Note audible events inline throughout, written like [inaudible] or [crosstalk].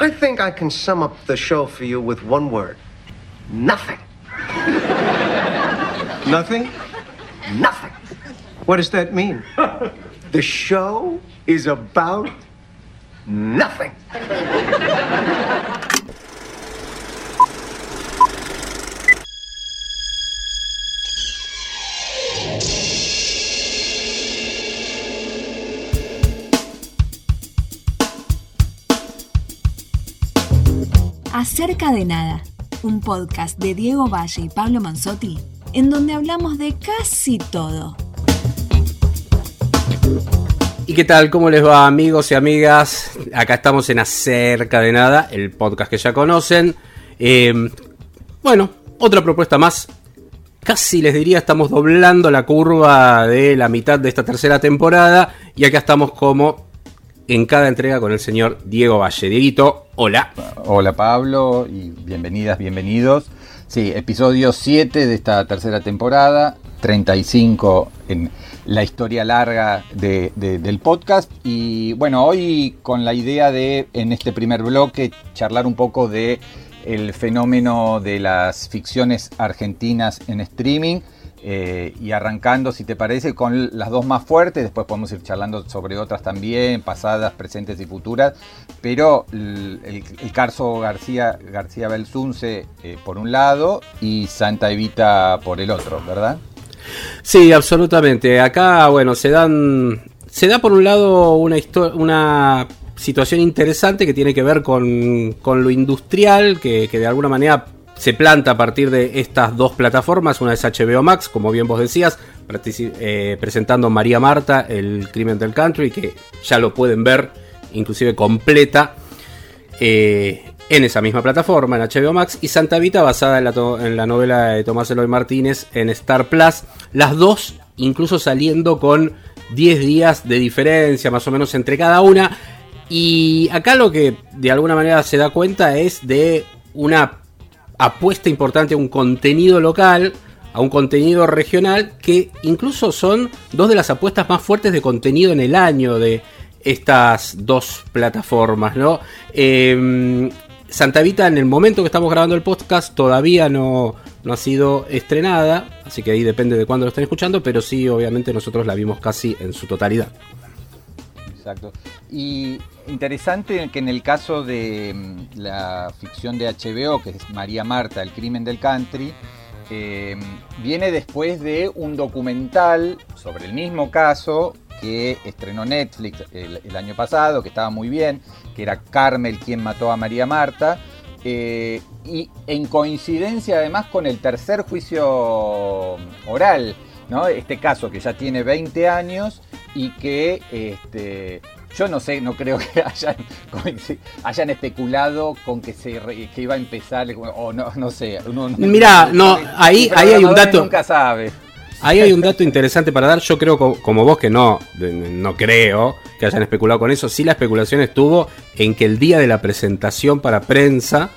I think I can sum up the show for you with one word nothing. Nothing? Nothing. What does that mean? The show is about nothing. Acerca de nada, un podcast de Diego Valle y Pablo Manzotti, en donde hablamos de casi todo. ¿Y qué tal? ¿Cómo les va amigos y amigas? Acá estamos en Acerca de Nada, el podcast que ya conocen. Eh, bueno, otra propuesta más. Casi les diría, estamos doblando la curva de la mitad de esta tercera temporada. Y acá estamos como en cada entrega con el señor Diego Valle. Dieguito, hola. Hola Pablo y bienvenidas, bienvenidos. Sí, episodio 7 de esta tercera temporada, 35 en la historia larga de- de- del podcast. Y bueno, hoy con la idea de, en este primer bloque, charlar un poco de el fenómeno de las ficciones argentinas en streaming. Eh, y arrancando, si te parece, con las dos más fuertes, después podemos ir charlando sobre otras también, pasadas, presentes y futuras, pero el, caso García, García Belsunce eh, por un lado y Santa Evita por el otro, ¿verdad? Sí, absolutamente. Acá, bueno, se dan. Se da por un lado una, una situación interesante que tiene que ver con, con lo industrial, que, que de alguna manera se planta a partir de estas dos plataformas. Una es HBO Max, como bien vos decías, eh, presentando María Marta, el crimen del country, que ya lo pueden ver, inclusive completa. eh, en esa misma plataforma, en HBO Max, y Santa Vita, basada en la, en la novela de Tomás Eloy Martínez en Star Plus. Las dos, incluso saliendo con 10 días de diferencia, más o menos entre cada una. Y acá lo que de alguna manera se da cuenta es de una apuesta importante a un contenido local, a un contenido regional, que incluso son dos de las apuestas más fuertes de contenido en el año de estas dos plataformas, ¿no? Eh, Santa Vita, en el momento que estamos grabando el podcast, todavía no, no ha sido estrenada, así que ahí depende de cuándo lo estén escuchando, pero sí, obviamente nosotros la vimos casi en su totalidad. Exacto. Y interesante que en el caso de mm, la ficción de HBO, que es María Marta, el crimen del country, eh, viene después de un documental sobre el mismo caso que estrenó Netflix el, el año pasado, que estaba muy bien, que era Carmel quien mató a María Marta. eh, y en coincidencia además con el tercer juicio oral, ¿no? Este caso que ya tiene 20 años y que este, yo no sé, no creo [laughs] que hayan, especulado con que se re- que iba a empezar o no, no sé. Mirá, no, ahí- el ahí hay un dato. Nunca sabe. Ahí hay un dato [laughs] interesante para dar. Yo creo, co- como vos, que no, no creo que hayan especulado con eso. Sí, la especulación estuvo en que el día de la presentación para prensa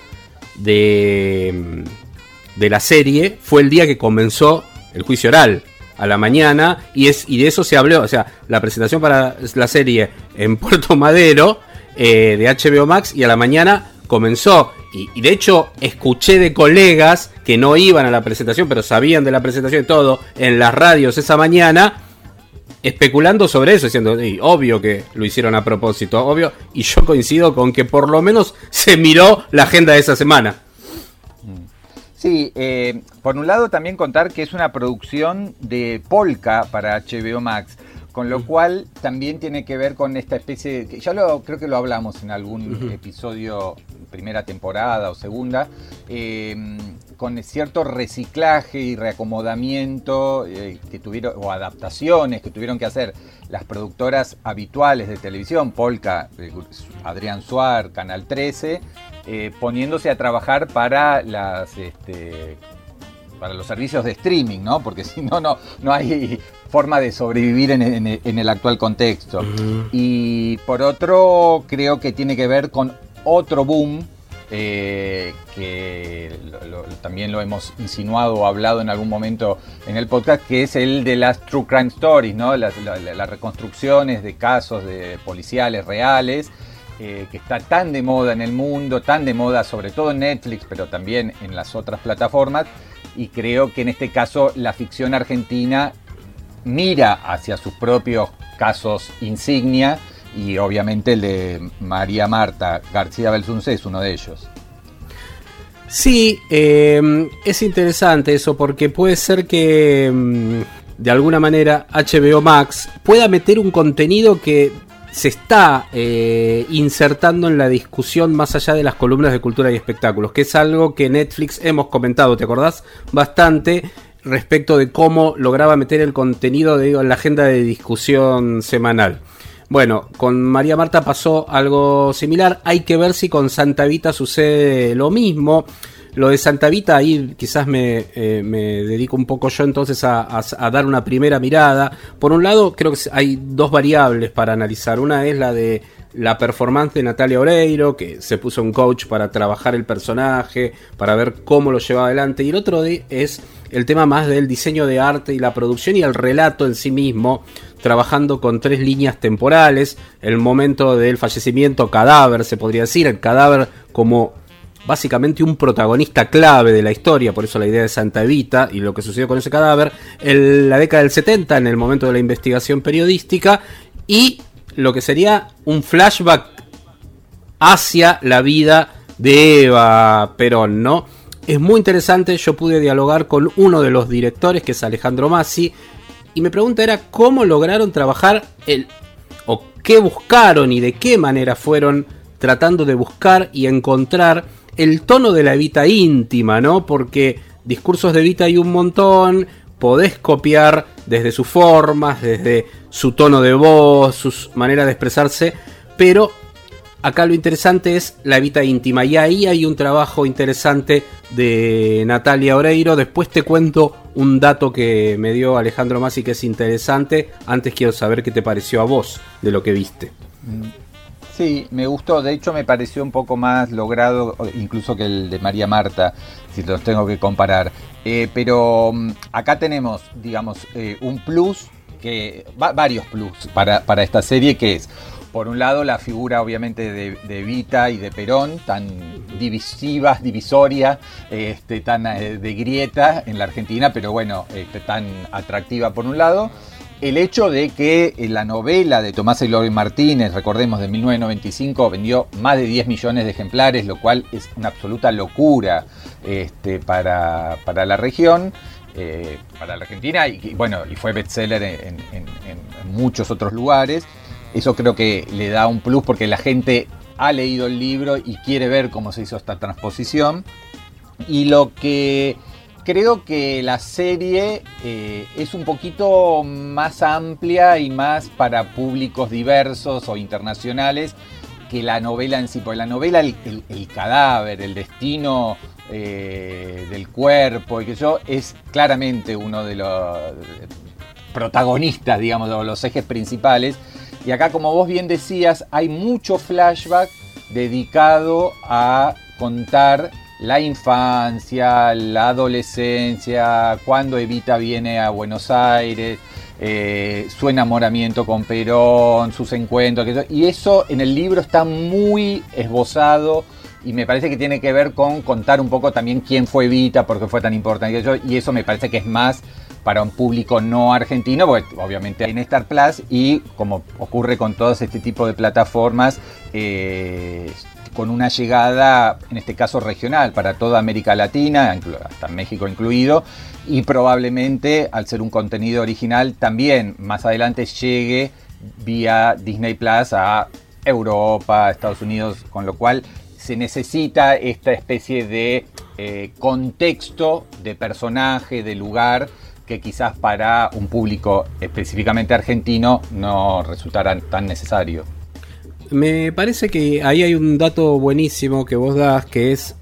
de, de la serie fue el día que comenzó el juicio oral a la mañana y es y de eso se habló. O sea, la presentación para la serie en [laughs] Puerto Madero eh, de HBO Max y a la mañana comenzó. Y, de hecho escuché de colegas que no iban a la presentación, pero sabían de la presentación y todo, en las radios esa mañana, especulando sobre eso, diciendo, "Sí, obvio que lo hicieron a propósito, obvio. Y yo coincido con que por lo menos se miró la agenda de esa semana. Sí, eh, por un lado también contar que es una producción de Polka para HBO Max, con lo cual también tiene que ver con esta especie, de, que ya lo creo que lo hablamos en algún episodio, primera temporada o segunda, eh, con cierto reciclaje y reacomodamiento eh, que tuvieron, o adaptaciones que tuvieron que hacer las productoras habituales de televisión, Polka, eh, Adrián Suar, Canal 13, eh, poniéndose a trabajar para las este, para los servicios de streaming, ¿no? Porque [laughs] si no, no, no hay forma de sobrevivir en, en- en el actual contexto. Y por otro, creo que tiene que ver con otro boom eh, que lo- lo- también lo hemos insinuado o hablado en algún momento en el podcast, que es el de las True Crime Stories, ¿no? las, la- la- las reconstrucciones de casos de policiales reales. Que está tan de moda en el mundo, tan de moda sobre todo en Netflix, pero también en las otras plataformas, y creo que en este caso la ficción argentina mira hacia sus propios casos insignia y obviamente el de María Marta García Belsunce es uno de ellos. Sí, eh, es interesante eso porque puede ser que mm, de alguna manera HBO Max pueda meter un contenido que se está eh, insertando en la discusión más allá de las columnas de cultura y espectáculos, que es algo que Netflix hemos comentado, ¿te acordás? Bastante respecto de cómo lograba meter el contenido en la agenda de discusión semanal. Bueno, con María Marta pasó algo similar. Hay que ver si con Santa Vita sucede lo mismo. Lo de Santa Vita, ahí quizás me, eh, dedico un poco yo entonces a, dar una primera mirada. Por un lado, creo que hay dos variables para analizar. Una es la de la performance de Natalia Oreiro, que se puso un coach para trabajar el personaje, para ver cómo lo llevaba adelante. Y el otro es el tema más del diseño de arte y la producción y el relato en sí mismo, trabajando con tres líneas temporales. El momento del fallecimiento, cadáver, se podría decir, el cadáver como básicamente un protagonista clave de la historia, por eso la idea de Santa Evita y lo que sucedió con ese cadáver, en la década del 70, en el momento de la investigación periodística, y lo que sería un flashback hacia la vida de Eva Perón, ¿no? Es muy interesante, yo pude dialogar con uno de los directores, que es Alejandro Massi, y mi pregunta era cómo lograron trabajar el... o qué buscaron y de qué manera fueron tratando de buscar y encontrar el tono de la Evita íntima, ¿no? Porque discursos de Evita hay un montón, podés copiar desde sus formas, desde su tono de voz, sus maneras de expresarse, pero acá lo interesante es la Evita íntima y ahí hay un trabajo interesante de Natalia Oreiro. Después te cuento un dato que me dio Alejandro Masi que es interesante. Antes quiero saber qué te pareció a vos de lo que viste. Mm, Sí, me gustó. De hecho, me pareció un poco más logrado, incluso que el de María Marta, si los tengo que comparar. Eh, pero mm, acá tenemos, digamos, eh, un plus, que varios plus para, esta serie, que es, por un lado, la figura obviamente de, de Vita y de Perón, tan divisiva, divisoria, este, tan eh, de grieta en la Argentina, pero bueno, este, tan atractiva por un lado el hecho de que eh, la novela de Tomás Eloy Martínez, recordemos de 1995, vendió más de 10 millones de ejemplares, lo cual es una absoluta locura este, para, la región, eh, para la Argentina, y, bueno, y fue bestseller en, en, muchos otros lugares. Eso creo que le da un plus porque la gente ha leído el libro y quiere ver cómo se hizo esta transposición. Y lo que creo que la serie eh, es un poquito más amplia y más para públicos diversos o internacionales que la novela en sí. Porque la novela, el, cadáver, el destino eh, del cuerpo y que yo, es claramente uno de los protagonistas, digamos, de los ejes principales. Y acá, como vos bien decías, hay mucho flashback dedicado a contar la infancia, la adolescencia, cuando Evita viene a Buenos Aires, eh, su enamoramiento con Perón, sus encuentros, y eso en el libro está muy esbozado y me parece que tiene que ver con contar un poco también quién fue Evita, por qué fue tan importante, y eso me parece que es más para un público no argentino, porque obviamente en Star Plus y como ocurre con todos este tipo de plataformas, eh, con una llegada, en este caso regional, para toda América Latina, hasta México incluido, y probablemente al ser un contenido original también más adelante llegue vía Disney Plus a Europa, Estados Unidos, con lo cual se necesita esta especie de eh, contexto de personaje, de lugar, que quizás para un público específicamente argentino no resultará tan necesario. Me parece que ahí hay un dato buenísimo que vos das, que es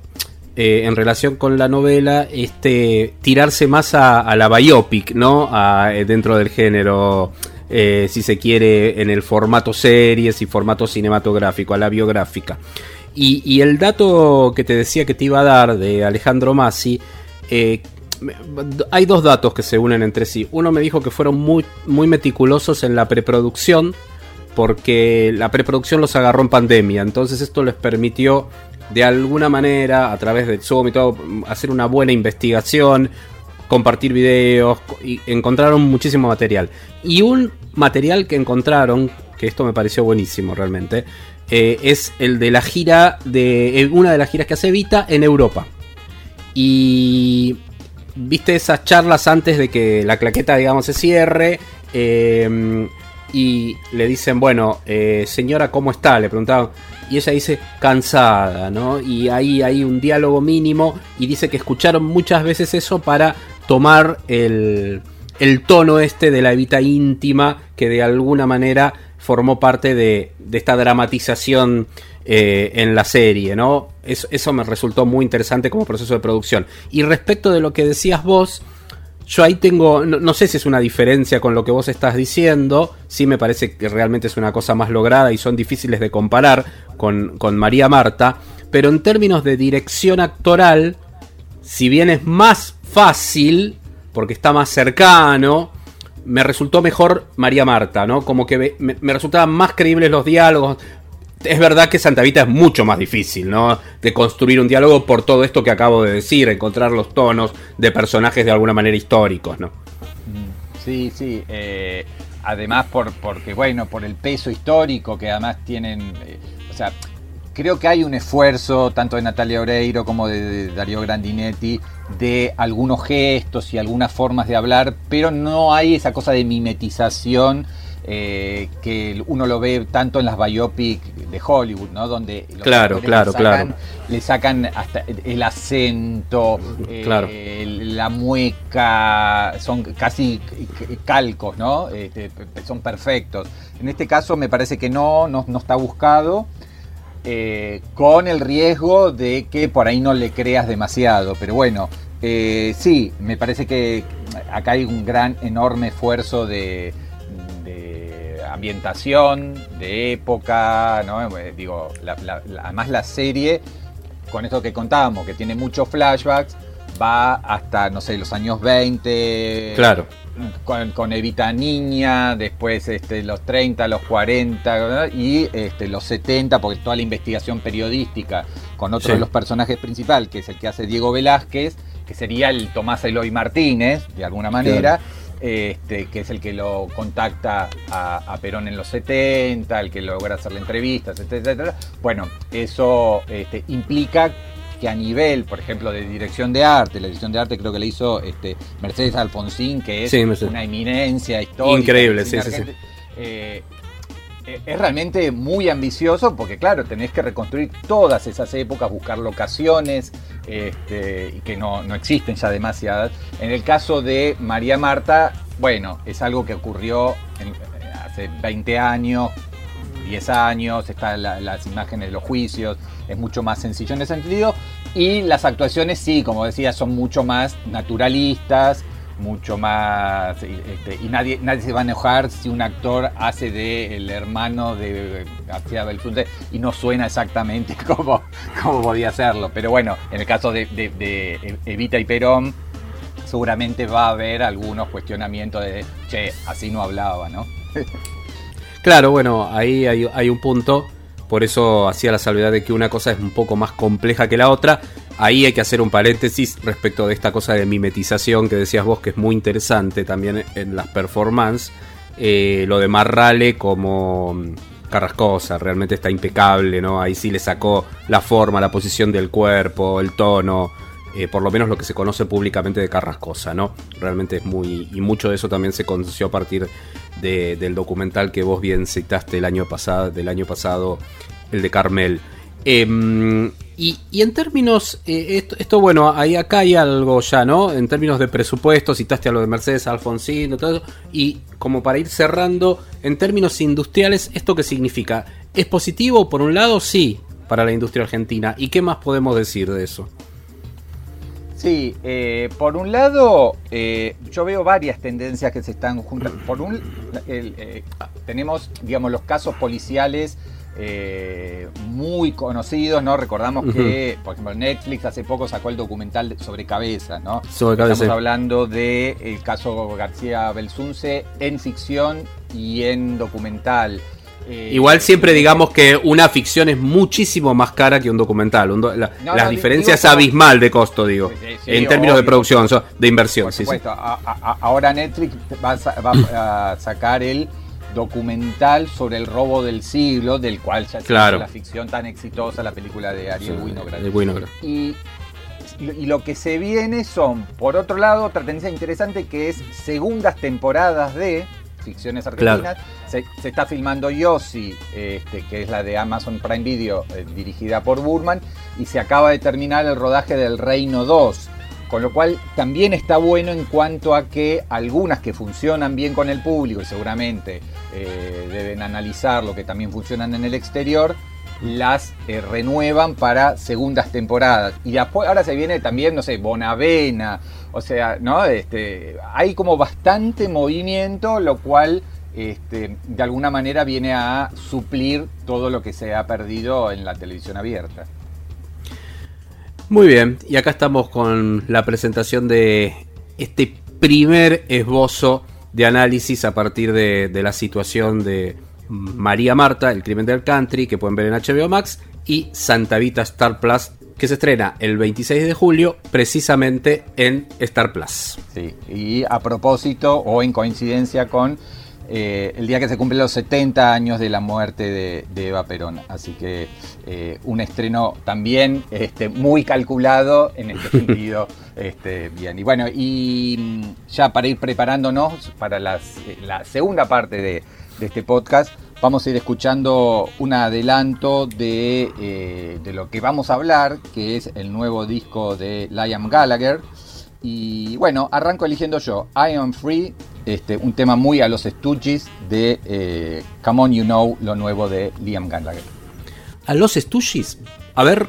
eh, en relación con la novela, este tirarse más a, la biopic, ¿no? Eh, dentro del género, eh, si se quiere, en el formato series y formato cinematográfico, a la biográfica. Y, el dato que te decía que te iba a dar de Alejandro Massi, hay dos datos que se unen entre sí. Uno me dijo que fueron muy, muy meticulosos en la preproducción porque la preproducción los agarró en pandemia, entonces esto les permitió de alguna manera, a través de Zoom y todo, hacer una buena investigación, compartir videos y encontraron muchísimo material. Y un material que encontraron, que esto me pareció buenísimo realmente, eh, es el de la gira de eh, una de las giras que hace Vita en Europa. Y viste esas charlas antes de que la claqueta, digamos, se cierre. Eh, y le dicen, bueno, señora, ¿cómo está? Le preguntaban y ella dice cansada, ¿no? Y ahí hay un diálogo mínimo y dice que escucharon muchas veces eso para tomar el, el tono este de la evita íntima que de alguna manera formó parte de, de esta dramatización eh, en la serie, ¿no? Eso me resultó muy interesante como proceso de producción. Y respecto de lo que decías vos, yo ahí tengo, no, sé si es una diferencia con lo que vos estás diciendo, sí me parece que realmente es una cosa más lograda y son difíciles de comparar con, con María Marta, pero en términos de dirección actoral, si bien es más fácil, porque está más cercano, me resultó mejor María Marta, ¿no? Como que me, me resultaban más creíbles los diálogos, es verdad que Santa Vita es mucho más difícil, ¿no? De construir un diálogo por todo esto que acabo de decir, encontrar los tonos de personajes de alguna manera históricos, ¿no? Sí, sí. Eh, además, por, porque, bueno, por el peso histórico que además tienen. Eh, o sea, creo que hay un esfuerzo, tanto de Natalia Oreiro como de Darío Grandinetti, de algunos gestos y algunas formas de hablar, pero no hay esa cosa de mimetización eh, que uno lo ve tanto en las biopic de Hollywood, ¿no? Donde claro, claro, le sacan, claro. le sacan hasta el acento, eh, la mueca, son casi calcos, ¿no? Este, son perfectos. En este caso me parece que no, no, está buscado. Eh, con el riesgo de que por ahí no le creas demasiado. Pero bueno, sí, me parece que acá hay un gran, enorme esfuerzo de, ambientación, de época, ¿no? Eh, digo, además la serie, con esto que contábamos, que tiene muchos flashbacks, va hasta, no sé, los años 20. Claro. Con, Evita Niña, después este, los 30, los 40 y este, los 70, porque toda la investigación periodística con otro de los personajes principales, que es el que hace Diego Velázquez, que sería el Tomás Eloy Martínez, de alguna manera este, que es el que lo contacta a, Perón en los 70, el que logra hacerle entrevistas, etcétera, Bueno, eso este, implica que a nivel, por ejemplo, de dirección de arte, la dirección de arte creo que le hizo este, Mercedes Alfonsín, que es una eminencia histórica. Increíble, sí, sí, sí. Eh, es realmente muy ambicioso porque, claro, tenés que reconstruir todas esas épocas, buscar locaciones este, que no, existen ya demasiadas. En el caso de María Marta, bueno, es algo que ocurrió eh, hace 20 años, 10 años, están las imágenes de los juicios, es mucho más sencillo en ese sentido. Y las actuaciones, sí, como decía, son mucho más naturalistas mucho más este, y nadie nadie se va a enojar si un actor hace de el hermano de García Belsunce y no suena exactamente [laughs] como, como podía hacerlo. Pero bueno en el caso de, Evita y Perón seguramente va a haber algunos cuestionamientos de che así no hablaba no [laughs] claro bueno ahí hay, hay un punto. Por eso hacía la salvedad de que una cosa es un poco más compleja que la otra. Ahí hay que hacer un paréntesis respecto de esta cosa de mimetización que decías vos, que es muy interesante también en las performances. Eh, lo de Marrale como mm, Carrascosa, realmente está impecable, ¿no? Ahí sí le sacó la forma, la posición del cuerpo, el tono, eh, por lo menos lo que se conoce públicamente de Carrascosa, ¿no? Realmente es muy. Y mucho de eso también se conoció a partir del documental que vos bien citaste el año pasado, del año pasado, el de Carmel. Em, y, en términos, eh, esto, bueno, ahí acá hay algo ya, ¿no? En términos de presupuesto, citaste a lo de Mercedes Alfonsín, todo eso, y como para ir cerrando, en términos industriales, ¿esto qué significa? ¿Es positivo por un lado? Sí, para la industria argentina. ¿Y qué más podemos decir de eso? Sí, eh, por un lado, eh, yo veo varias tendencias que se están juntando. Por un, eh, tenemos, digamos, los casos policiales muy conocidos, ¿no? Recordamos que, por ejemplo, Netflix hace poco sacó el documental sobre cabeza, ¿no? Estamos hablando del caso García Belsunce en ficción y en documental. Eh, Igual siempre digamos que una ficción es muchísimo más cara que un documental. Un do- la, No, la no, diferencia digo abismal de costo, digo. Sí, sí, en términos de producción, de inversión. Por sí, sí. supuesto, a- a- ahora Netflix va a, sa- va a sacar el documental sobre el robo del siglo, del cual ya se Claro. hizo la ficción tan exitosa, la película de Ariel Winograd. De Winograd. Y, y lo que se viene son, por otro lado, otra tendencia interesante que es segundas temporadas de ficciones argentinas. Se, se está filmando Yossi, este, que es la de Amazon Prime Video, eh, dirigida por Burman, y se acaba de terminar el rodaje del Reino 2. Con lo cual también está bueno en cuanto a que algunas que funcionan bien con el público y seguramente eh, deben analizar lo que también funcionan en el exterior, las eh, renuevan para segundas temporadas. Y después, ahora se viene también, no sé, Bonavena, o sea, ¿no? Este, hay como bastante movimiento, lo cual este, de alguna manera viene a suplir todo lo que se ha perdido en la televisión abierta. Muy bien, y acá estamos con la presentación de este primer esbozo de análisis a partir de, la situación de María Marta, el crimen del country, que pueden ver en HBO Max, y Santa Vita Star Plus, que se estrena el 26 de julio, precisamente en Star Plus. Sí, y a propósito o en coincidencia con eh, el día que se cumplen los 70 años de la muerte de, de Eva Perón. Así que eh, un estreno también este, muy calculado en este [laughs] sentido. este, bien, y bueno, y mm, ya para ir preparándonos para las- eh, la segunda parte de, de este podcast, vamos a ir escuchando un adelanto de, eh, de lo que vamos a hablar, que es el nuevo disco de Liam Gallagher. Y bueno, arranco eligiendo yo, I Am Free, este, un tema muy a los Stooges de eh, Come On You Know, lo nuevo de Liam Gallagher. A los Stooges, a ver,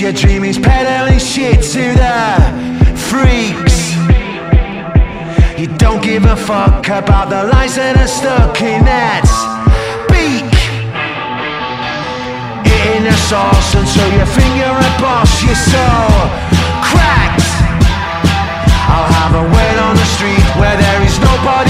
your dreamings peddling shit to the freaks. You don't give a fuck about the lies that are stuck in that beak. Eating the sauce until your finger you're so cracked. I'll have a wait on the street where there is nobody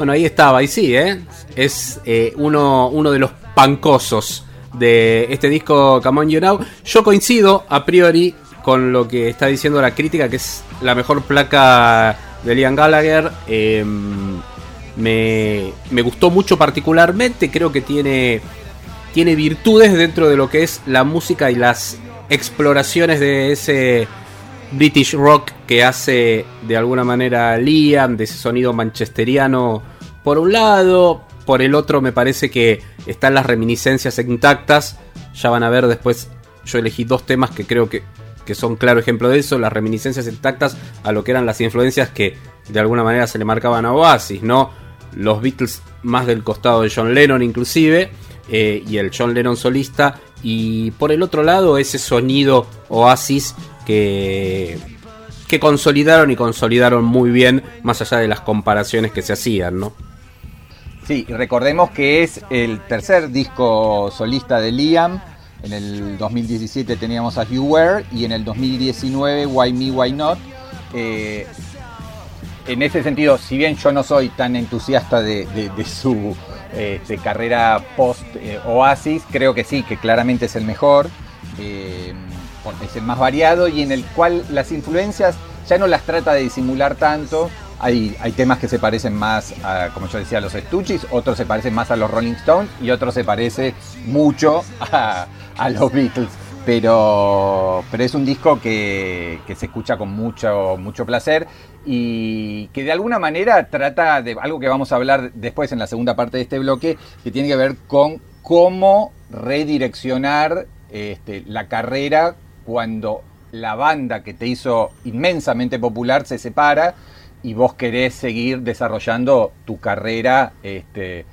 Bueno, ahí estaba, y sí, ¿eh? Es eh, uno, uno de los pancosos de este disco Come On You Know. Yo coincido a priori con lo que está diciendo la crítica, que es la mejor placa de Liam Gallagher. Eh, me, me gustó mucho particularmente, creo que tiene, tiene virtudes dentro de lo que es la música y las exploraciones de ese British rock que hace de alguna manera Liam, de ese sonido manchesteriano por un lado, por el otro me parece que están las reminiscencias intactas, ya van a ver después, yo elegí dos temas que creo que, que son claro ejemplo de eso, las reminiscencias intactas a lo que eran las influencias que de alguna manera se le marcaban a Oasis, ¿no? Los Beatles más del costado de John Lennon inclusive, eh, y el John Lennon solista, y por el otro lado ese sonido Oasis que, consolidaron y consolidaron muy bien, más allá de las comparaciones que se hacían, ¿no? Sí, recordemos que es el tercer disco solista de Liam. En el 2017 teníamos a You Were y en el 2019 Why Me, Why Not. Eh, en ese sentido, si bien yo no soy tan entusiasta de su este, carrera post eh, Oasis, creo que sí, que claramente es el mejor. eh, es más variado y en el cual las influencias ya no las trata de disimular tanto. Hay, hay temas que se parecen más, a, como yo decía, a los Stooges, otros se parecen más a los Rolling Stones y otros se parece mucho [laughs] a, a los Beatles. pero, pero es un disco que, que se escucha con mucho, mucho placer y que de alguna manera trata de algo que vamos a hablar después en la segunda parte de este bloque, que tiene que ver con cómo redireccionar este, la carrera cuando la banda que te hizo inmensamente popular se separa y vos querés seguir desarrollando tu carrera este,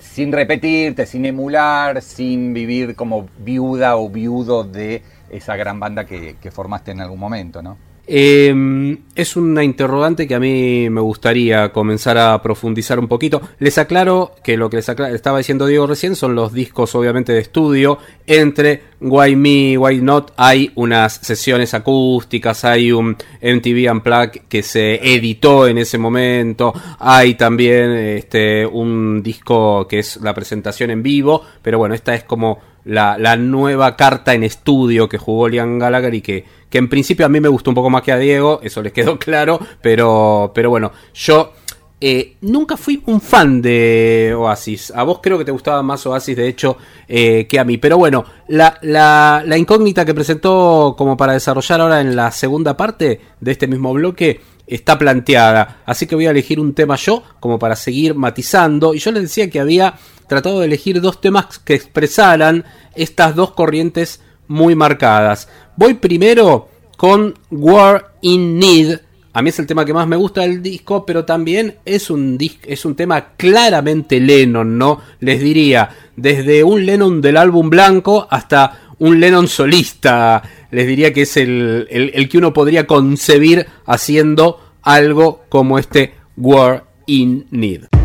sin repetirte, sin emular, sin vivir como viuda o viudo de esa gran banda que, formaste en algún momento, ¿no? Eh, es una interrogante que a mí me gustaría comenzar a profundizar un poquito. Les aclaro que lo que les estaba diciendo Diego recién son los discos obviamente de estudio. Entre Why Me, Why Not hay unas sesiones acústicas, hay un MTV Unplugged que se editó en ese momento, hay también este, un disco que es la presentación en vivo, pero bueno, esta es como la, la nueva carta en estudio que jugó Liam Gallagher y que, que en principio a mí me gustó un poco más que a Diego, eso les quedó [laughs] claro, pero, pero bueno, yo eh, nunca fui un fan de Oasis. A vos creo que te gustaba más Oasis, de hecho, eh, que a mí. Pero bueno, la, la, la incógnita que presentó como para desarrollar ahora en la segunda parte de este mismo bloque está planteada. Así que voy a elegir un tema yo como para seguir matizando. Y yo les decía que había tratado de elegir dos temas que expresaran estas dos corrientes muy marcadas. Voy primero con War in Need. A mí es el tema que más me gusta del disco, pero también es un, es un tema claramente Lennon, ¿no? Les diría, desde un Lennon del álbum blanco hasta un Lennon solista. Les diría que es el, el- el que uno podría concebir haciendo algo como este War in Need.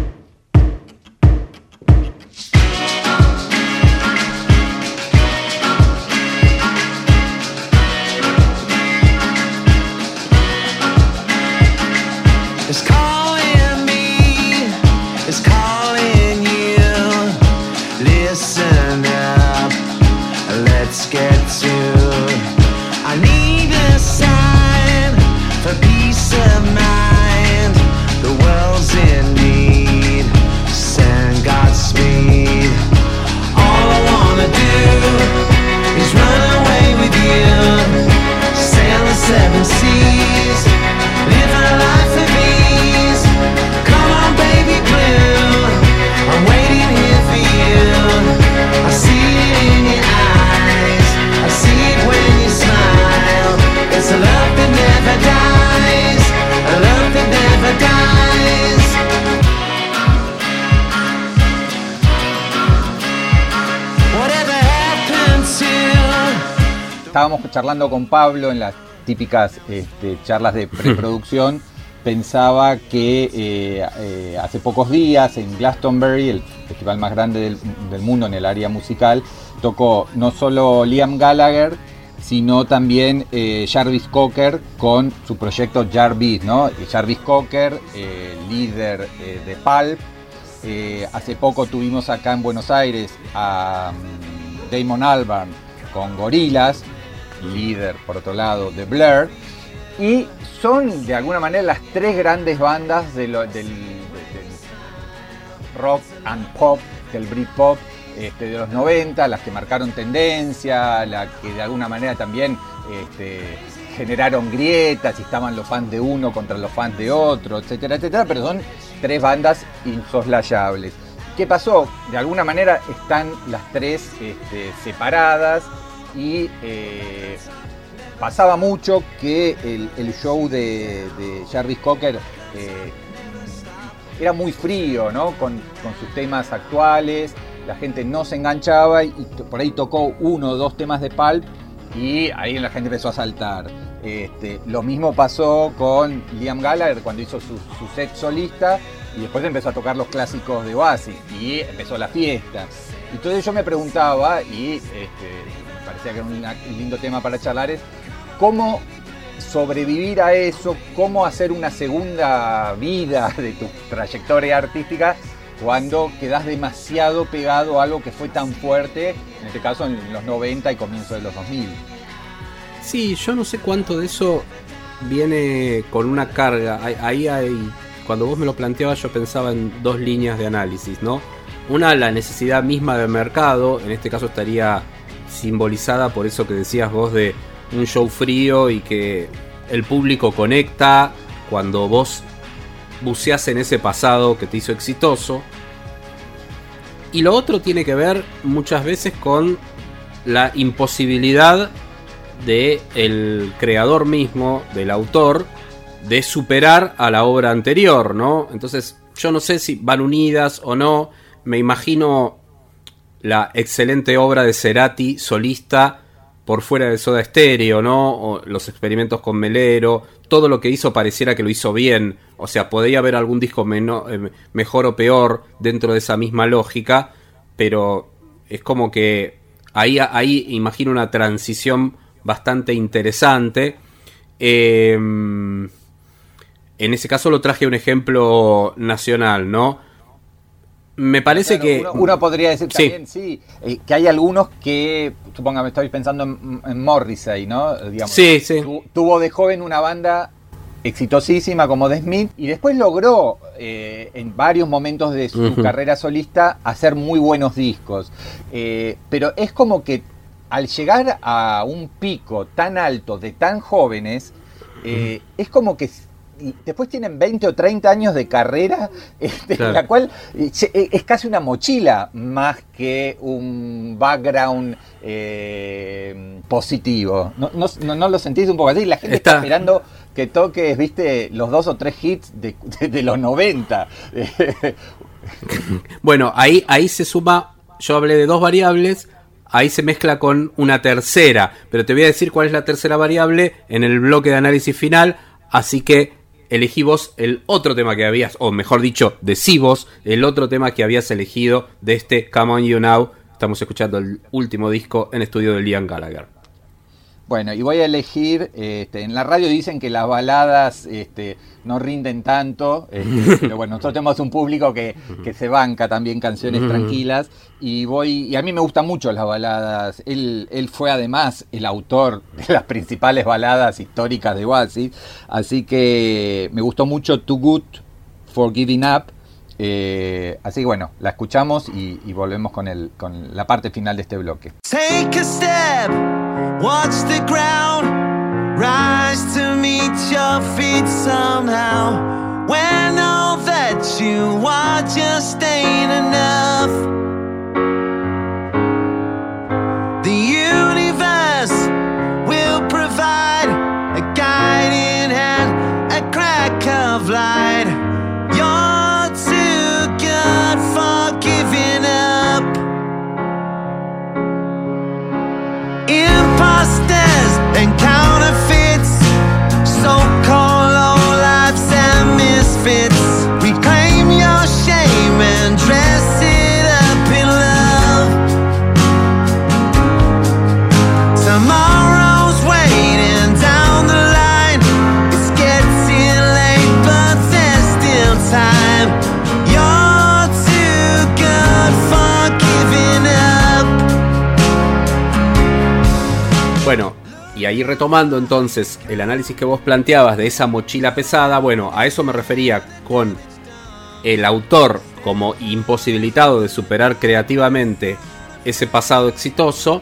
Charlando con Pablo en las típicas este, charlas de preproducción. [laughs] Pensaba que eh, eh, hace pocos días en Glastonbury, el festival más grande del, del mundo en el área musical, tocó no solo Liam Gallagher, sino también eh, Jarvis Cocker con su proyecto Jarvis, ¿no? Y Jarvis Cocker, líder de Pulp. Hace poco tuvimos acá en Buenos Aires a mm, Damon Albarn con Gorillaz, líder por otro lado de Blur. Y son de alguna manera las tres grandes bandas del rock and pop, del Britpop este, de los 90, las que marcaron tendencia, las que de alguna manera también este, generaron grietas y estaban los fans de uno contra los fans de otro, etcétera, etcétera, pero son tres bandas insoslayables. ¿Qué pasó? De alguna manera están las tres este, separadas y eh, pasaba mucho que el, show de, de Jarvis Cocker eh, era muy frío, ¿no? Con, sus temas actuales, la gente no se enganchaba y por ahí tocó uno o dos temas de Pulp y ahí la gente empezó a saltar. Este, lo mismo pasó con Liam Gallagher cuando hizo su, su set solista y después empezó a tocar los clásicos de Oasis y empezó la fiesta. Entonces yo me preguntaba, y este, parecía que era un lindo tema para charlar, es cómo sobrevivir a eso, cómo hacer una segunda vida de tu trayectoria artística cuando quedas demasiado pegado a algo que fue tan fuerte, en este caso en los 90 y comienzo de los 2000. Sí, yo no sé cuánto de eso viene con una carga. Ahí- Ahí hay, cuando vos me lo planteabas, yo pensaba en dos líneas de análisis, ¿no? Una, la necesidad misma del mercado, en este caso estaría simbolizada por eso que decías vos de un show frío y que el público conecta cuando vos buceás en ese pasado que te hizo exitoso. Y lo otro tiene que ver muchas veces con la imposibilidad de el creador mismo, del autor, de superar a la obra anterior, ¿no? Entonces, yo no sé si van unidas o no. Me imagino la excelente obra de Cerati solista por fuera de Soda Stereo, ¿no? Los experimentos con Melero, todo lo que hizo pareciera que lo hizo bien. O sea, podría haber algún disco eh, mejor o peor dentro de esa misma lógica, pero es como que ahí, ahí imagino una transición bastante interesante. Eh, en ese caso lo traje un ejemplo nacional, ¿no? Me parece que. Uno, podría decir también, sí, eh, que hay algunos que, me estoy pensando en, Morrissey, ¿no? Digamos, sí, sí. tuvo de joven una banda exitosísima como The Smith y después logró eh, en varios momentos de su carrera solista hacer muy buenos discos. Eh, pero es como que al llegar a un pico tan alto de tan jóvenes, es como que después tienen 20 o 30 años de carrera, [laughs] este, la cual eh, eh, es casi una mochila más que un background eh, positivo. ¿No, no, lo sentís un poco así? La gente está, esperando que toques, viste, los dos o tres hits de, [laughs] los 90. [laughs] bueno, ahí, ahí se suma, yo hablé de dos variables, ahí se mezcla con una tercera, pero te voy a decir cuál es la tercera variable en el bloque de análisis final, así que elegí vos el otro tema que habías, o mejor dicho, decí vos el otro tema que habías elegido de este Come On You Now. Estamos escuchando el último disco en estudio de Liam Gallagher. Bueno, y voy a elegir, este, en la radio dicen que las baladas este, no rinden tanto, este, [laughs] pero bueno, nosotros tenemos un público que, se banca también canciones tranquilas, y voy, y a mí me gustan mucho las baladas, él, él fue además el autor de las principales baladas históricas de Oasis, así que me gustó mucho Too Good for Giving Up, eh, así que bueno, la escuchamos y, y volvemos con, el, con la parte final de este bloque. Take a step. Watch the ground rise to meet your feet somehow. When all that you are just ain't enough. Ahí retomando entonces el análisis que vos planteabas de esa mochila pesada, bueno, a eso me refería con el autor como imposibilitado de superar creativamente ese pasado exitoso,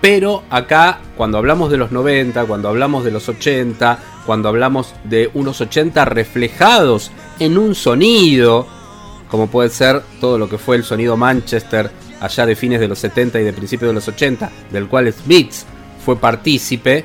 pero acá cuando hablamos de los 90, cuando hablamos de los 80, cuando hablamos de unos 80 reflejados en un sonido, como puede ser todo lo que fue el sonido Manchester allá de fines de los 70 y de principios de los 80, del cual Smiths fue partícipe.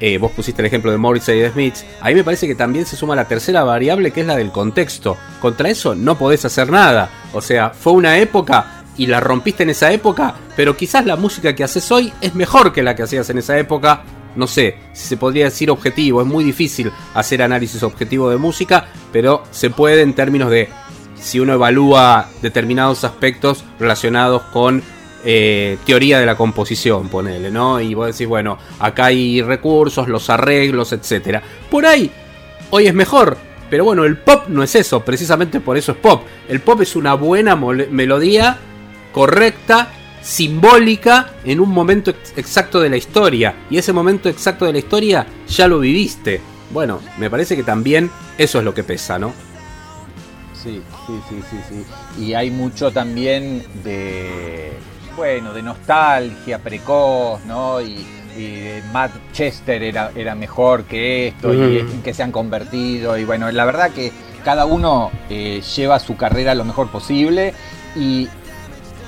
Eh, vos pusiste el ejemplo de Morrissey y de Smith. Ahí me parece que también se suma la tercera variable que es la del contexto. Contra eso no podés hacer nada. O sea, fue una época y la rompiste en esa época, pero quizás la música que haces hoy es mejor que la que hacías en esa época. No sé si se podría decir objetivo, es muy difícil hacer análisis objetivo de música, pero se puede en términos de si uno evalúa determinados aspectos relacionados con eh, teoría de la composición, ponele, ¿no? Y vos decís, bueno, acá hay recursos, los arreglos, etcétera. Por ahí, hoy es mejor. Pero bueno, el pop no es eso, precisamente por eso es pop. El pop es una buena melodía correcta, simbólica, en un momento exacto de la historia. Y ese momento exacto de la historia ya lo viviste. Bueno, me parece que también eso es lo que pesa, ¿no? Sí, sí, sí, sí, sí. Y hay mucho también de bueno, de nostalgia precoz, ¿no? Y, y Matt Chester era, era mejor que esto y en que se han convertido. Y bueno, la verdad que cada uno eh, lleva su carrera lo mejor posible y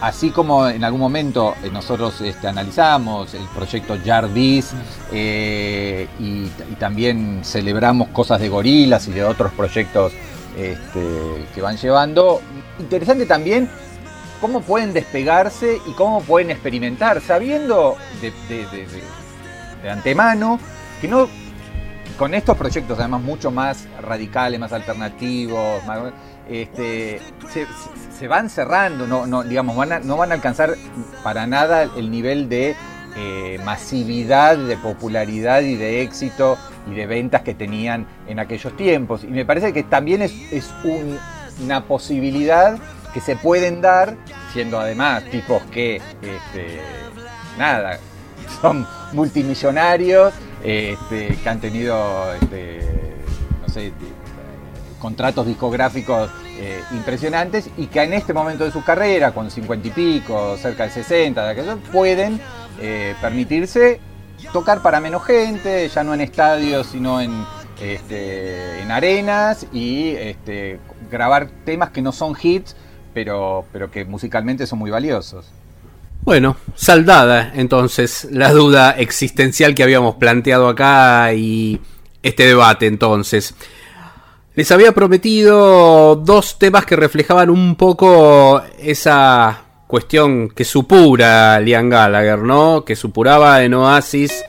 así como en algún momento eh, nosotros este, analizamos el proyecto Jardis eh, y, y también celebramos cosas de gorilas y de otros proyectos este, que van llevando, interesante también cómo pueden despegarse y cómo pueden experimentar, sabiendo de, de- de- antemano que no con estos proyectos además mucho más radicales, más alternativos, este, se, van cerrando, no, no, digamos, van a- no van a alcanzar para nada el nivel de eh, masividad, de popularidad y de éxito y de ventas que tenían en aquellos tiempos. Y me parece que también es, es un- una posibilidad que se pueden dar, siendo además tipos que, este, nada, son multimillonarios, este, que han tenido, este, sé, contratos discográficos eh, impresionantes y que en este momento de su carrera, con 50 y pico, cerca de 60, de aquello, pueden eh, permitirse tocar para menos gente, ya no en estadios, sino en, este, en arenas y grabar temas que no son hits, pero, pero que musicalmente son muy valiosos. Bueno, saldada entonces la duda existencial que habíamos planteado acá y este debate entonces. Les había prometido dos temas que reflejaban un poco esa cuestión que supura Liam Gallagher, ¿no? Que supuraba en Oasis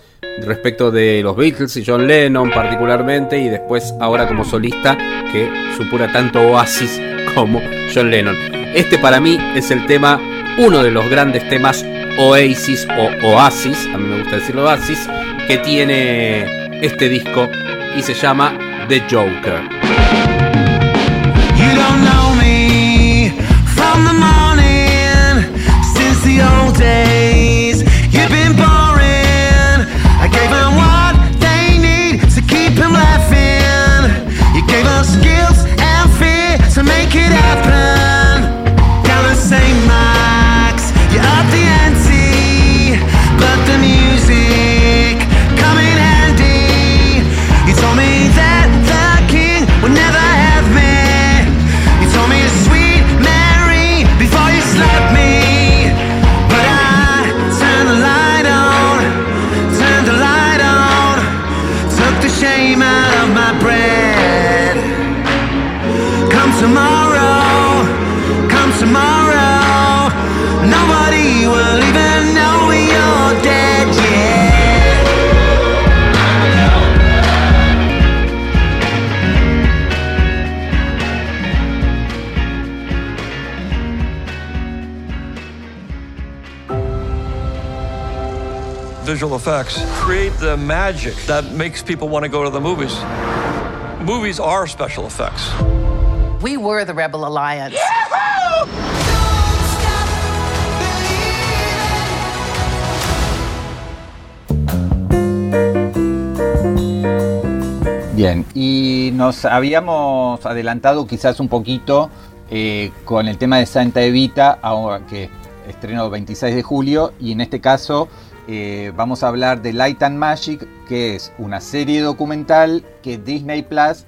respecto de los Beatles y John Lennon particularmente y después ahora como solista que supura tanto Oasis como John Lennon. Este para mí es el tema, uno de los grandes temas Oasis o Oasis, a mí me gusta decirlo Oasis, que tiene este disco y se llama The Joker. Visual effects create the magic that makes people want to go to the movies. Movies are special effects. We were the Rebel Alliance. Bien, y nos habíamos adelantado quizás un poquito eh, con el tema de Santa Evita, ahora que estrenó 26 de julio, y en este caso eh, vamos a hablar de Light and Magic, que es una serie documental que Disney Plus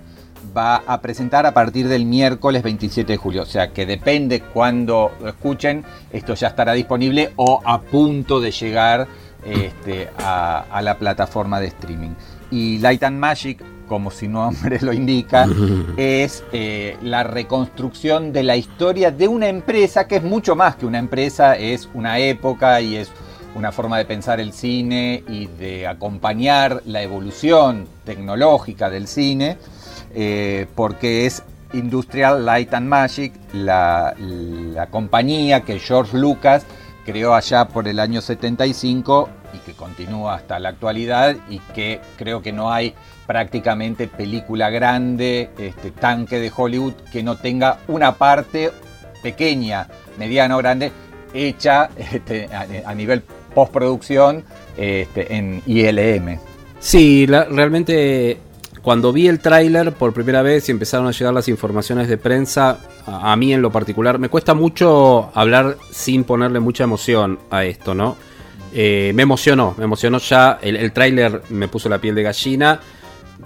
va a presentar a partir del miércoles 27 de julio. O sea que depende cuando lo escuchen, esto ya estará disponible o a punto de llegar este, a, a la plataforma de streaming. Y Light and Magic, como su nombre [laughs] lo indica, [laughs] es eh, la reconstrucción de la historia de una empresa que es mucho más que una empresa, es una época y es una forma de pensar el cine y de acompañar la evolución tecnológica del cine, eh, porque es Industrial Light and Magic, la, la compañía que George Lucas creó allá por el año 75 y que continúa hasta la actualidad y que creo que no hay prácticamente película grande, este tanque de Hollywood que no tenga una parte pequeña, mediana o grande hecha este, a, a nivel postproducción este, en ILM. Sí, realmente cuando vi el tráiler por primera vez y empezaron a llegar las informaciones de prensa, a, a mí en lo particular, me cuesta mucho hablar sin ponerle mucha emoción a esto, ¿no? Eh, me emocionó, me emocionó ya, el, el tráiler me puso la piel de gallina,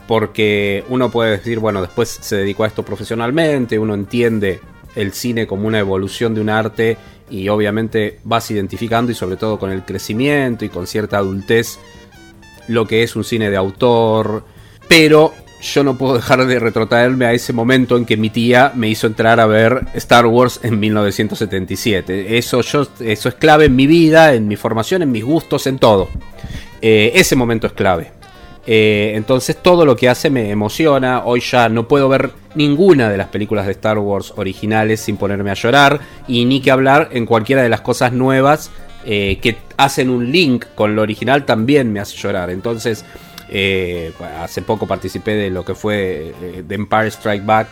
porque uno puede decir, bueno, después se dedicó a esto profesionalmente, uno entiende el cine como una evolución de un arte y obviamente vas identificando y sobre todo con el crecimiento y con cierta adultez lo que es un cine de autor, pero yo no puedo dejar de retrotraerme a ese momento en que mi tía me hizo entrar a ver Star Wars en 1977. Eso, yo, eso es clave en mi vida, en mi formación, en mis gustos, en todo. Eh, ese momento es clave. Eh, entonces todo lo que hace me emociona. Hoy ya no puedo ver ninguna de las películas de Star Wars originales sin ponerme a llorar. Y ni que hablar en cualquiera de las cosas nuevas eh, que hacen un link con lo original también me hace llorar. Entonces eh, hace poco participé de lo que fue The Empire Strike Back.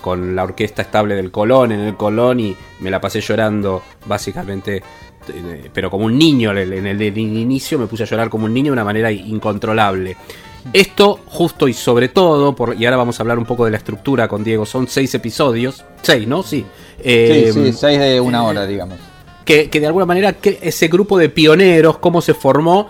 con la orquesta estable del Colón en el Colón y me la pasé llorando básicamente pero como un niño en el, en el- en el inicio me puse a llorar como un niño de una manera incontrolable. Esto justo y sobre todo, por, y ahora vamos a hablar un poco de la estructura con Diego, son seis episodios, seis, ¿no? Sí. Eh, sí, sí, seis de una hora, digamos. que, que de alguna manera que ese grupo de pioneros, cómo se formó.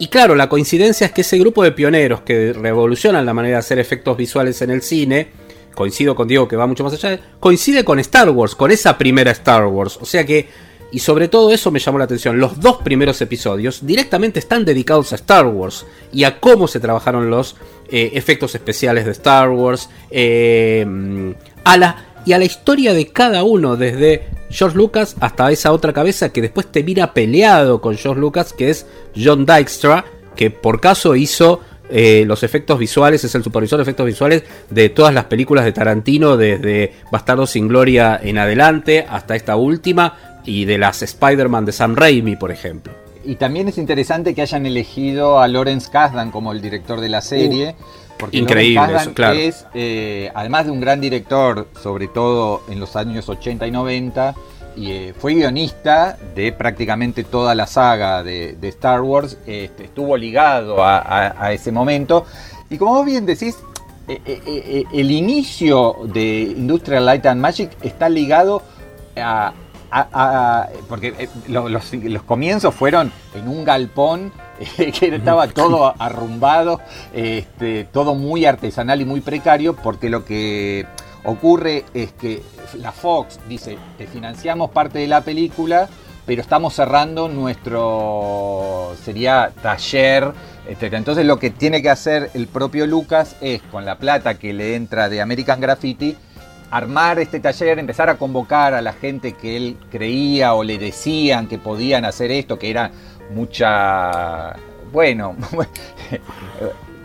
Y claro, la coincidencia es que ese grupo de pioneros que revolucionan la manera de hacer efectos visuales en el cine, coincido con Diego que va mucho más allá, coincide con Star Wars, con esa primera Star Wars. O sea que, y sobre todo eso me llamó la atención, los dos primeros episodios directamente están dedicados a Star Wars y a cómo se trabajaron los eh, efectos especiales de Star Wars, eh, a la, y a la historia de cada uno, desde George Lucas hasta esa otra cabeza que después te mira peleado con George Lucas, que es John Dykstra, que por caso hizo eh, los efectos visuales, es el supervisor de efectos visuales de todas las películas de Tarantino, desde Bastardo sin Gloria en adelante hasta esta última, y de las Spider-Man de Sam Raimi, por ejemplo. Y también es interesante que hayan elegido a Lawrence Kasdan como el director de la serie. Porque increíble eso, claro. es, eh, además de un gran director, sobre todo en los años 80 y 90, y eh, fue guionista de prácticamente toda la saga de, de Star Wars, este, estuvo ligado a, a- a ese momento. Y como vos bien decís, eh, el inicio de Industrial Light and Magic está ligado a, a- a- porque eh, lo- los, los comienzos fueron en un galpón eh, [laughs] que estaba todo arrumbado, este, todo muy artesanal y muy precario, porque lo que ocurre es que la Fox dice, te financiamos parte de la película, pero estamos cerrando nuestro, sería taller, etc. Entonces lo que tiene que hacer el propio Lucas es, con la plata que le entra de American Graffiti, armar este taller, empezar a convocar a la gente que él creía o le decían que podían hacer esto, que era mucha... [laughs] Bueno,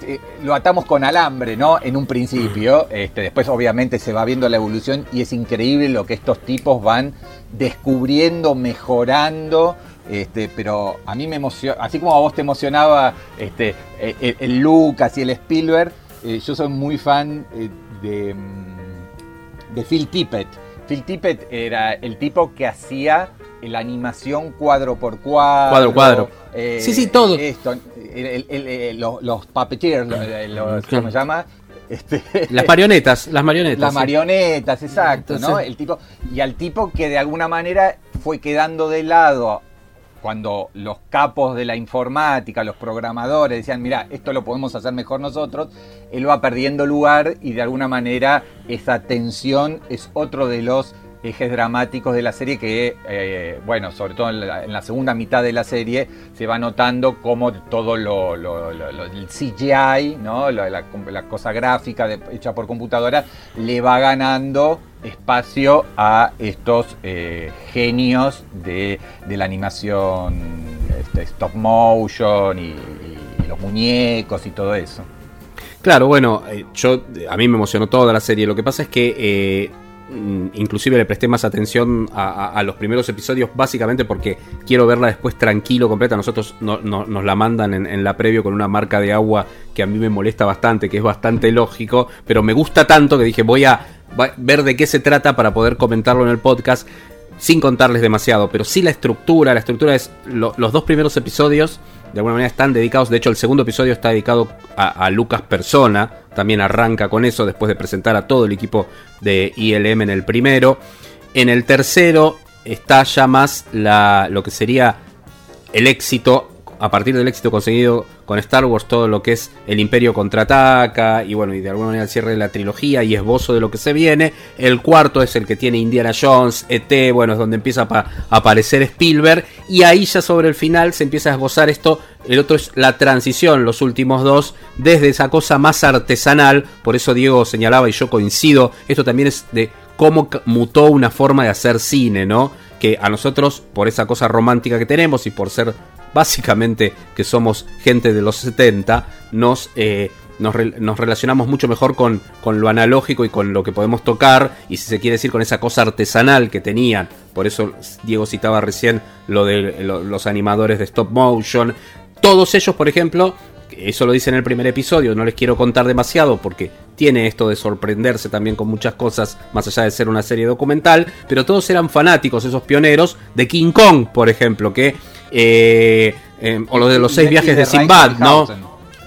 eh, lo atamos con alambre, ¿no? En un principio, este, después obviamente se va viendo la evolución y es increíble lo que estos tipos van descubriendo, mejorando. Este, pero a mí me emociona, así como a vos te emocionaba este, el, el- el Lucas y el Spielberg, eh, yo soy muy fan eh, de, mm, de Phil Tippett. Phil Tippett era el tipo que hacía la animación cuadro por cuadro. Cuadro, cuadro. eh, Sí, sí, todo. Esto, el- el- el- el- los, los puppeteers, los- los- ¿cómo se llama? Este, [laughs] Las marionetas, las marionetas. las sí. marionetas, exacto, ¿no? El tipo, y al tipo que de alguna manera fue quedando de lado cuando los capos de la informática, los programadores decían, mira, esto lo podemos hacer mejor nosotros, él va perdiendo lugar y de alguna manera esa tensión es otro de los ejes dramáticos de la serie que, eh, bueno, sobre todo en la, en la segunda mitad de la serie se va notando cómo todo lo, lo- CGI, ¿no? la, cosa gráfica de- hecha por computadora, le va ganando espacio a estos eh, genios de, la animación este, stop motion y, los muñecos y todo eso. Claro, bueno, eh, yo a mí me emocionó toda la serie. Lo que pasa es que inclusive le presté más atención a, los primeros episodios, básicamente porque quiero verla después tranquilo, completa. Nosotros no- no- nos la mandan en, la previo con una marca de agua que a mí me molesta bastante, que es bastante lógico, pero me gusta tanto que dije voy a ver de qué se trata para poder comentarlo en el podcast. Sin contarles demasiado, pero sí la estructura. La estructura es lo- los dos primeros episodios de alguna manera están dedicados, de hecho el segundo episodio está dedicado a, Lucas Persona, también arranca con eso después de presentar a todo el equipo de ILM en el primero. En el tercero está ya más la, lo que sería el éxito, a partir del éxito conseguido con Star Wars, todo lo que es el Imperio contraataca y bueno, y de alguna manera el cierre de la trilogía y esbozo de lo que se viene. El cuarto es el que tiene Indiana Jones, ET, bueno, es donde empieza a aparecer Spielberg y ahí ya sobre el final se empieza a esbozar esto. El otro es la transición, los últimos dos, desde esa cosa más artesanal, por eso Diego señalaba y yo coincido, esto también es de cómo mutó una forma de hacer cine, ¿no? Que a nosotros, por esa cosa romántica que tenemos y por ser básicamente que somos gente de los 70, nos, eh, nos, nos, relacionamos mucho mejor con, con, lo analógico y con lo que podemos tocar, y si se quiere decir con esa cosa artesanal que tenían. Por eso Diego citaba recién lo de lo, los animadores de stop motion. Todos ellos, por ejemplo, eso lo dice en el primer episodio, no les quiero contar demasiado porque tiene esto de sorprenderse también con muchas cosas, más allá de ser una serie documental, pero todos eran fanáticos, esos pioneros, de King Kong, por ejemplo, que... Eh, eh, o lo de los seis viajes de, Sinbad, ¿no?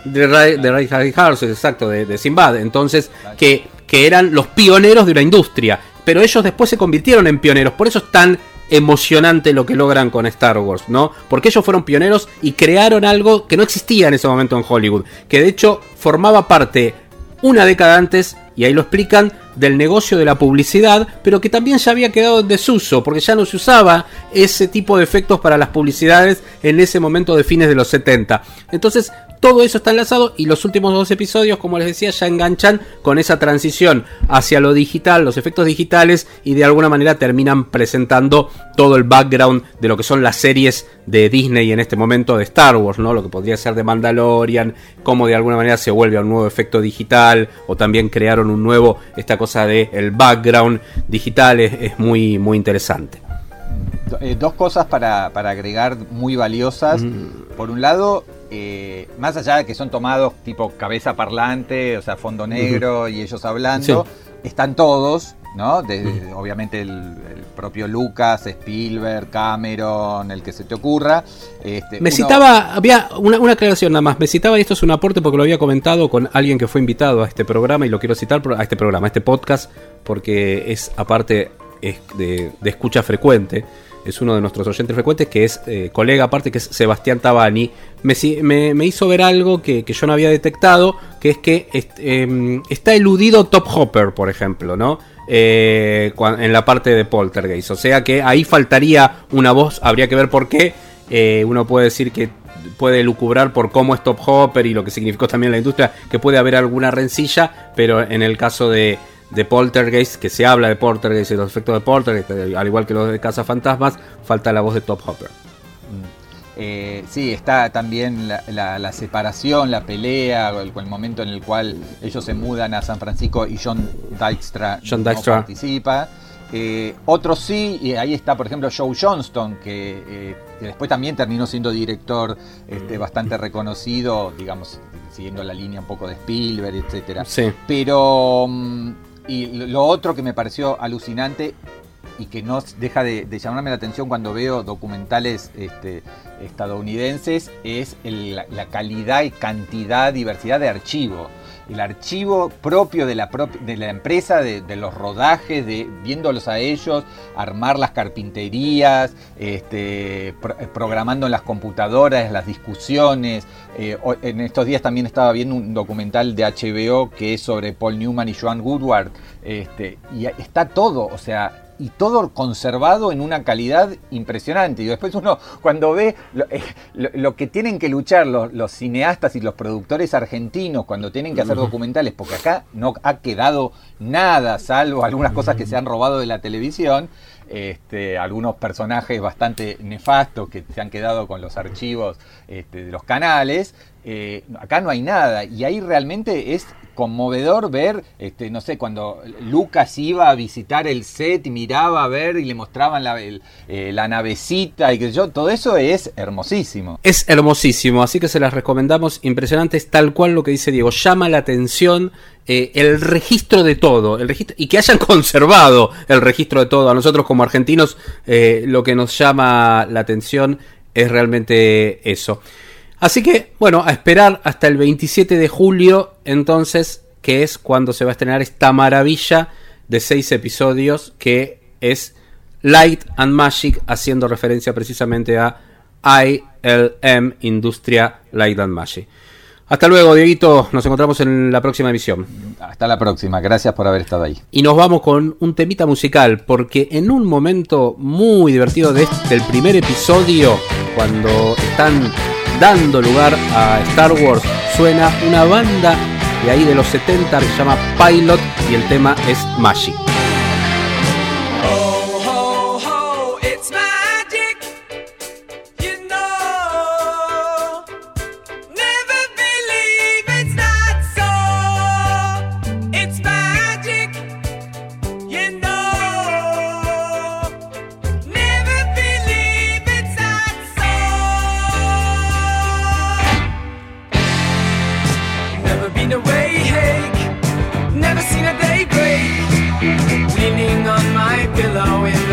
De Ray, de Ray Harryhausen, exacto, de, de Sinbad. Entonces, que, que eran los pioneros de una industria. Pero ellos después se convirtieron en pioneros. Por eso es tan emocionante lo que logran con Star Wars, ¿no? Porque ellos fueron pioneros y crearon algo que no existía en ese momento en Hollywood, que de hecho formaba parte una década antes, y ahí lo explican, del negocio de la publicidad, pero que también ya había quedado en desuso, porque ya no se usaba ese tipo de efectos para las publicidades en ese momento de fines de los 70. Entonces, todo eso está enlazado y los últimos dos episodios, como les decía, ya enganchan con esa transición hacia lo digital, los efectos digitales y de alguna manera terminan presentando todo el background de lo que son las series de Disney en este momento de Star Wars, ¿no? Lo que podría ser de Mandalorian, cómo de alguna manera se vuelve a un nuevo efecto digital o también crearon un nuevo esta cosa de el background digital es, es muy muy interesante. Eh, dos cosas para, para, agregar muy valiosas. Mm. Por un lado, eh, más allá de que son tomados tipo cabeza parlante, o sea, fondo negro y ellos hablando, sí. están todos, ¿no? De, -huh. Obviamente el, el, propio Lucas, Spielberg, Cameron, el que se te ocurra. Este, me uno... citaba, había una, una, aclaración nada más, me citaba, y esto es un aporte porque lo había comentado con alguien que fue invitado a este programa y lo quiero citar a este programa, a este podcast, porque es aparte es de, de escucha frecuente es uno de nuestros oyentes frecuentes, que es eh, colega aparte, que es Sebastián Tabani, me, me, me hizo ver algo que, que, yo no había detectado, que es que est, eh, está eludido Top Hopper, por ejemplo, ¿no? Eh, en la parte de Poltergeist. O sea que ahí faltaría una voz, habría que ver por qué. Eh, uno puede decir que puede lucubrar por cómo es Top Hopper y lo que significó también la industria, que puede haber alguna rencilla, pero en el caso de Poltergeist, que se habla de Poltergeist y los efectos de Poltergeist, al igual que los de Casa Fantasmas, falta la voz de Top Hopper. Eh, sí, está también la, la, la, separación, la pelea, el, el, momento en el cual ellos se mudan a San Francisco y John Dykstra, John Dykstra. no participa. Eh, otros sí, y ahí está, por ejemplo, Joe Johnston, que, eh, que después también terminó siendo director este, bastante reconocido, digamos, siguiendo la línea un poco de Spielberg, etcétera. Sí. Pero mm, y lo otro que me pareció alucinante y que no deja de, llamarme la atención cuando veo documentales este, estadounidenses es la, calidad y cantidad, diversidad de archivo. El archivo propio de la, de la empresa, de, los rodajes, de viéndolos a ellos, armar las carpinterías, este, pro, programando las computadoras, las discusiones. Eh, en estos días también estaba viendo un documental de HBO que es sobre Paul Newman y Joan Woodward. Este, y está todo, o sea, y todo conservado en una calidad impresionante. Y después uno, cuando ve lo, eh, lo, lo que tienen que luchar los, los, cineastas y los productores argentinos cuando tienen que hacer documentales, porque acá no ha quedado nada, salvo algunas cosas que se han robado de la televisión, este, algunos personajes bastante nefastos que se han quedado con los archivos este, de los canales. Eh, acá no hay nada y ahí realmente es conmovedor ver, este, no sé, cuando Lucas iba a visitar el set y miraba a ver y le mostraban la, eh, navecita y que yo, todo eso es hermosísimo. Es hermosísimo, así que se las recomendamos, impresionante, es tal cual lo que dice Diego, llama la atención eh, el registro de todo, el registro, y que hayan conservado el registro de todo. A nosotros como argentinos lo que nos llama la atención es realmente eso. Así que, bueno, a esperar hasta el 27 de julio, entonces, que es cuando se va a estrenar esta maravilla de seis episodios que es Light and Magic, haciendo referencia precisamente a ILM, Industria Light and Magic. Hasta luego, Dieguito. Nos encontramos en la próxima emisión. Hasta la próxima. Gracias por haber estado ahí. Y nos vamos con un temita musical, porque en un momento muy divertido de este, del primer episodio, cuando están dando lugar a Star Wars, suena una banda de ahí de los 70 que se llama Pilot y el tema es Magic. now in